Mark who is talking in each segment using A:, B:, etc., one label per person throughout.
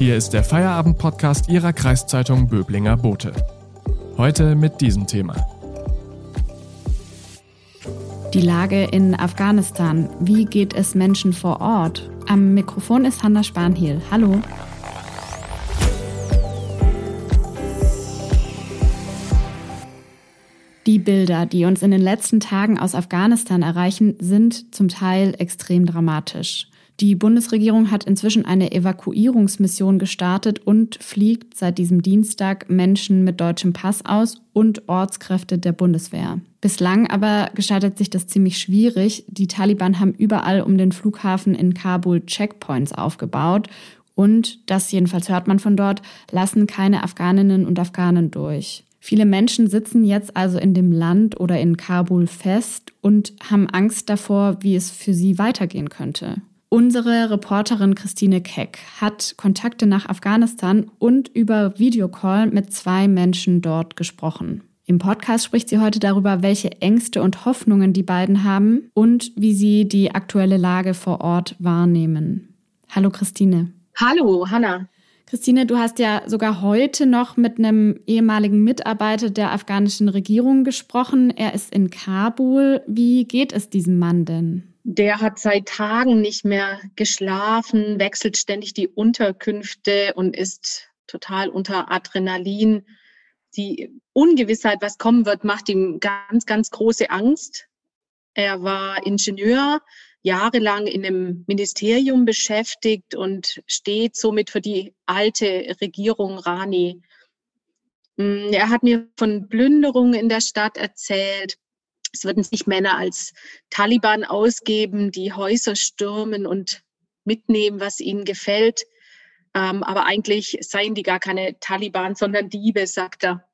A: Hier ist der Feierabend-Podcast Ihrer Kreiszeitung Böblinger Bote. Heute mit diesem Thema.
B: Die Lage in Afghanistan. Wie geht es Menschen vor Ort? Am Mikrofon ist Hanna Spanhiel. Hallo. Die Bilder, die uns in den letzten Tagen aus Afghanistan erreichen, sind zum Teil extrem dramatisch. Die Bundesregierung hat inzwischen eine Evakuierungsmission gestartet und fliegt seit diesem Dienstag Menschen mit deutschem Pass aus und Ortskräfte der Bundeswehr. Bislang aber gestaltet sich das ziemlich schwierig. Die Taliban haben überall um den Flughafen in Kabul Checkpoints aufgebaut und, das jedenfalls hört man von dort, lassen keine Afghaninnen und Afghanen durch. Viele Menschen sitzen jetzt also in dem Land oder in Kabul fest und haben Angst davor, wie es für sie weitergehen könnte. Unsere Reporterin Christine Keck hat Kontakte nach Afghanistan und über Videocall mit zwei Menschen dort gesprochen. Im Podcast spricht sie heute darüber, welche Ängste und Hoffnungen die beiden haben und wie sie die aktuelle Lage vor Ort wahrnehmen. Hallo Christine.
C: Hallo Hanna.
B: Christine, du hast ja sogar heute noch mit einem ehemaligen Mitarbeiter der afghanischen Regierung gesprochen. Er ist in Kabul. Wie geht es diesem Mann denn?
C: Der hat seit Tagen nicht mehr geschlafen, wechselt ständig die Unterkünfte und ist total unter Adrenalin. Die Ungewissheit, was kommen wird, macht ihm ganz, ganz große Angst. Er war Ingenieur, jahrelang in einem Ministerium beschäftigt und steht somit für die alte Regierung Rani. Mm, er hat mir von Plünderungen in der Stadt erzählt. Es würden sich Männer als Taliban ausgeben, die Häuser stürmen und mitnehmen, was ihnen gefällt. Ähm, aber eigentlich seien die gar keine Taliban, sondern Diebe, sagt er.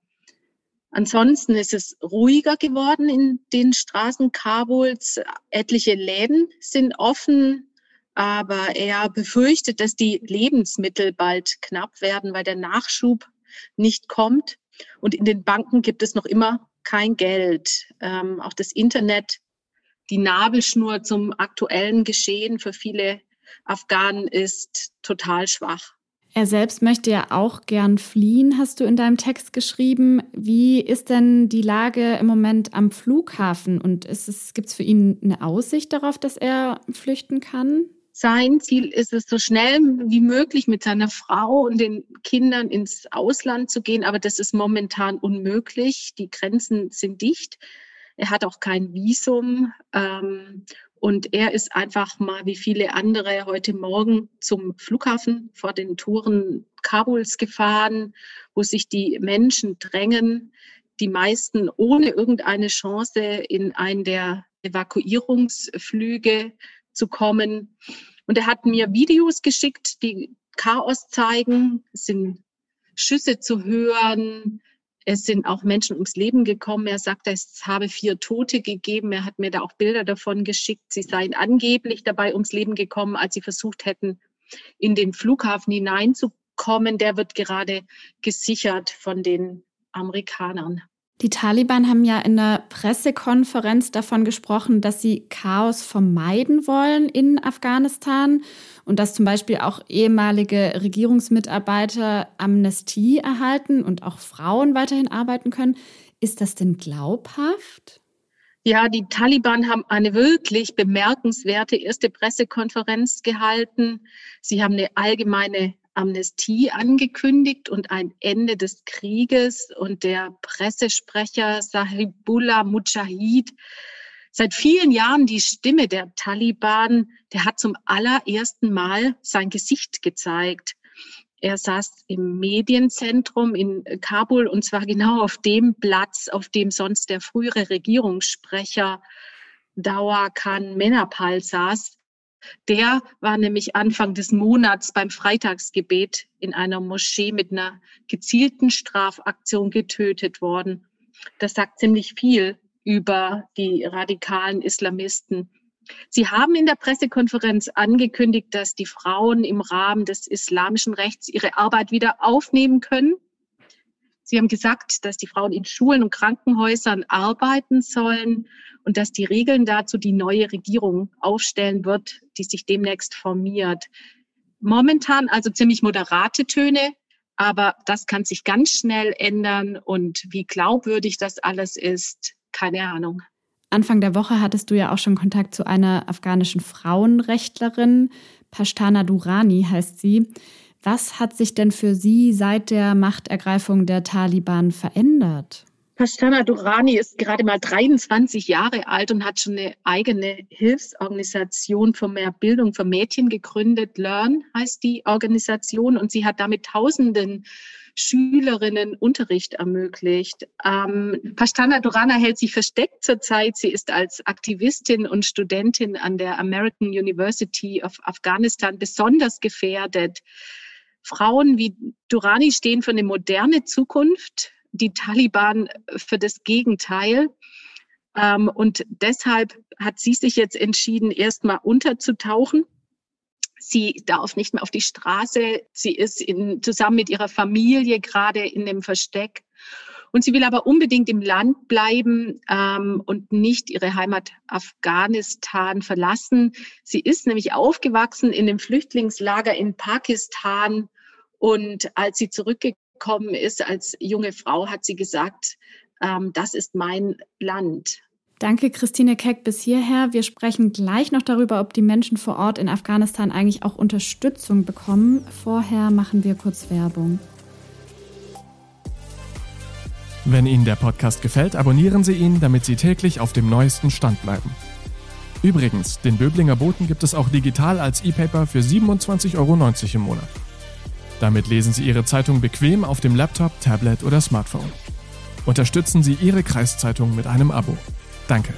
C: Ansonsten ist es ruhiger geworden in den Straßen Kabuls. Etliche Läden sind offen, aber er befürchtet, dass die Lebensmittel bald knapp werden, weil der Nachschub nicht kommt. Und in den Banken gibt es noch immer kein Geld. Ähm, auch das Internet, die Nabelschnur zum aktuellen Geschehen für viele Afghanen ist total schwach.
B: Er selbst möchte ja auch gern fliehen, hast du in deinem Text geschrieben. Wie ist denn die Lage im Moment am Flughafen und gibt es für ihn eine Aussicht darauf, dass er flüchten kann?
C: Sein Ziel ist es, so schnell wie möglich mit seiner Frau und den Kindern ins Ausland zu gehen, aber das ist momentan unmöglich. Die Grenzen sind dicht. Er hat auch kein Visum. Ähm, und er ist einfach mal wie viele andere heute Morgen zum Flughafen vor den Touren Kabuls gefahren, wo sich die Menschen drängen, die meisten ohne irgendeine Chance in einen der Evakuierungsflüge zu kommen. Und er hat mir Videos geschickt, die Chaos zeigen. Es sind Schüsse zu hören, es sind auch Menschen ums Leben gekommen. Er sagt, es habe vier Tote gegeben. Er hat mir da auch Bilder davon geschickt. Sie seien angeblich dabei ums Leben gekommen, als sie versucht hätten, in den Flughafen hineinzukommen. Der wird gerade gesichert von den Amerikanern.
B: Die Taliban haben ja in der Pressekonferenz davon gesprochen, dass sie Chaos vermeiden wollen in Afghanistan und dass zum Beispiel auch ehemalige Regierungsmitarbeiter Amnestie erhalten und auch Frauen weiterhin arbeiten können. Ist das denn glaubhaft?
C: Ja, die Taliban haben eine wirklich bemerkenswerte erste Pressekonferenz gehalten. Sie haben eine allgemeine Amnestie angekündigt und ein Ende des Krieges. Und der Pressesprecher Sahibullah Mujahid, seit vielen Jahren die Stimme der Taliban, der hat zum allerersten Mal sein Gesicht gezeigt. Er saß im Medienzentrum in Kabul und zwar genau auf dem Platz, auf dem sonst der frühere Regierungssprecher Dawa Khan Menapal saß. Der war nämlich Anfang des Monats beim Freitagsgebet in einer Moschee mit einer gezielten Strafaktion getötet worden. Das sagt ziemlich viel über die radikalen Islamisten. Sie haben in der Pressekonferenz angekündigt, dass die Frauen im Rahmen des islamischen Rechts ihre Arbeit wieder aufnehmen können. Sie haben gesagt, dass die Frauen in Schulen und Krankenhäusern arbeiten sollen und dass die Regeln dazu die neue Regierung aufstellen wird, die sich demnächst formiert. momentan also ziemlich moderate Töne, aber das kann sich ganz schnell ändern und wie glaubwürdig das alles ist, keine Ahnung.
B: Anfang der Woche hattest du ja auch schon Kontakt zu einer afghanischen Frauenrechtlerin. Pashtana Durani heißt sie. Was hat sich denn für sie seit der Machtergreifung der Taliban verändert?
C: Pashtana Durani ist gerade mal 23 Jahre alt und hat schon eine eigene Hilfsorganisation für mehr Bildung für Mädchen gegründet. Learn heißt die Organisation und sie hat damit Tausenden Schülerinnen Unterricht ermöglicht. Ähm, Pashtana Durana hält sich versteckt zurzeit. Sie ist als Aktivistin und Studentin an der American University of Afghanistan besonders gefährdet. Frauen wie Durani stehen für eine moderne Zukunft die Taliban für das Gegenteil. Ähm, und deshalb hat sie sich jetzt entschieden, erstmal unterzutauchen. Sie darf nicht mehr auf die Straße. Sie ist in, zusammen mit ihrer Familie gerade in dem Versteck. Und sie will aber unbedingt im Land bleiben ähm, und nicht ihre Heimat Afghanistan verlassen. Sie ist nämlich aufgewachsen in dem Flüchtlingslager in Pakistan. Und als sie zurückgekommen gekommen ist als junge Frau, hat sie gesagt, ähm, das ist mein Land.
B: Danke, Christine Keck, bis hierher. Wir sprechen gleich noch darüber, ob die Menschen vor Ort in Afghanistan eigentlich auch Unterstützung bekommen. Vorher machen wir kurz Werbung.
A: Wenn Ihnen der Podcast gefällt, abonnieren Sie ihn, damit Sie täglich auf dem neuesten Stand bleiben. Übrigens, den Böblinger Boten gibt es auch digital als E-Paper für 27,90 Euro im Monat. Damit lesen Sie Ihre Zeitung bequem auf dem Laptop, Tablet oder Smartphone. Unterstützen Sie Ihre Kreiszeitung mit einem Abo. Danke.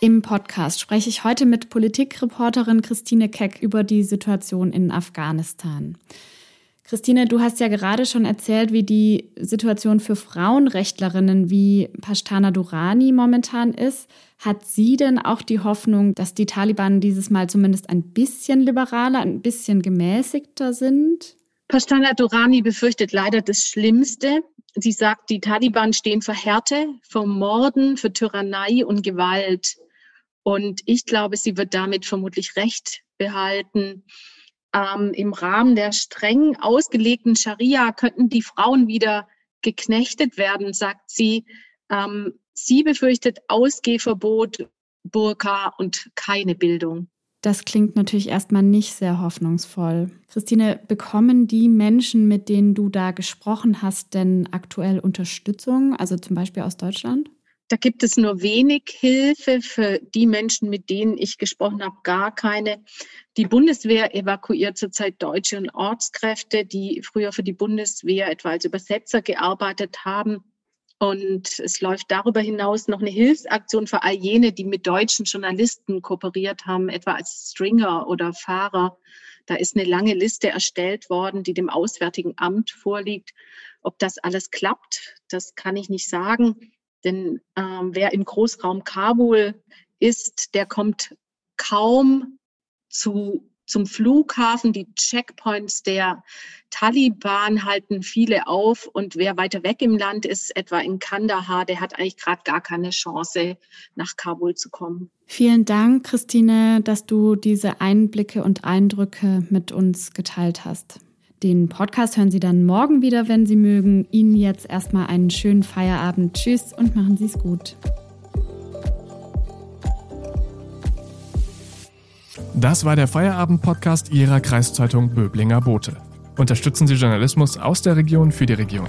B: Im Podcast spreche ich heute mit Politikreporterin Christine Keck über die Situation in Afghanistan. Christine, du hast ja gerade schon erzählt, wie die Situation für Frauenrechtlerinnen wie Pashtana Durani momentan ist. Hat sie denn auch die Hoffnung, dass die Taliban dieses Mal zumindest ein bisschen liberaler, ein bisschen gemäßigter sind?
C: Pashtana Durani befürchtet leider das Schlimmste. Sie sagt, die Taliban stehen für Härte, für Morden, für Tyrannei und Gewalt. Und ich glaube, sie wird damit vermutlich recht behalten ähm, im Rahmen der streng ausgelegten Scharia könnten die Frauen wieder geknechtet werden, sagt sie. Ähm, sie befürchtet Ausgehverbot, Burka und keine Bildung.
B: Das klingt natürlich erstmal nicht sehr hoffnungsvoll. Christine, bekommen die Menschen, mit denen du da gesprochen hast, denn aktuell Unterstützung, also zum Beispiel aus Deutschland?
C: Da gibt es nur wenig Hilfe für die Menschen, mit denen ich gesprochen habe, gar keine. Die Bundeswehr evakuiert zurzeit Deutsche und Ortskräfte, die früher für die Bundeswehr etwa als Übersetzer gearbeitet haben. Und es läuft darüber hinaus noch eine Hilfsaktion für all jene, die mit deutschen Journalisten kooperiert haben, etwa als Stringer oder Fahrer. Da ist eine lange Liste erstellt worden, die dem Auswärtigen Amt vorliegt. Ob das alles klappt, das kann ich nicht sagen. Denn ähm, wer im Großraum Kabul ist, der kommt kaum zu, zum Flughafen. Die Checkpoints der Taliban halten viele auf. Und wer weiter weg im Land ist, etwa in Kandahar, der hat eigentlich gerade gar keine Chance, nach Kabul zu kommen.
B: Vielen Dank, Christine, dass du diese Einblicke und Eindrücke mit uns geteilt hast. Den Podcast hören Sie dann morgen wieder, wenn Sie mögen. Ihnen jetzt erstmal einen schönen Feierabend. Tschüss und machen Sie es gut.
A: Das war der Feierabend-Podcast Ihrer Kreiszeitung Böblinger Bote. Unterstützen Sie Journalismus aus der Region für die Region.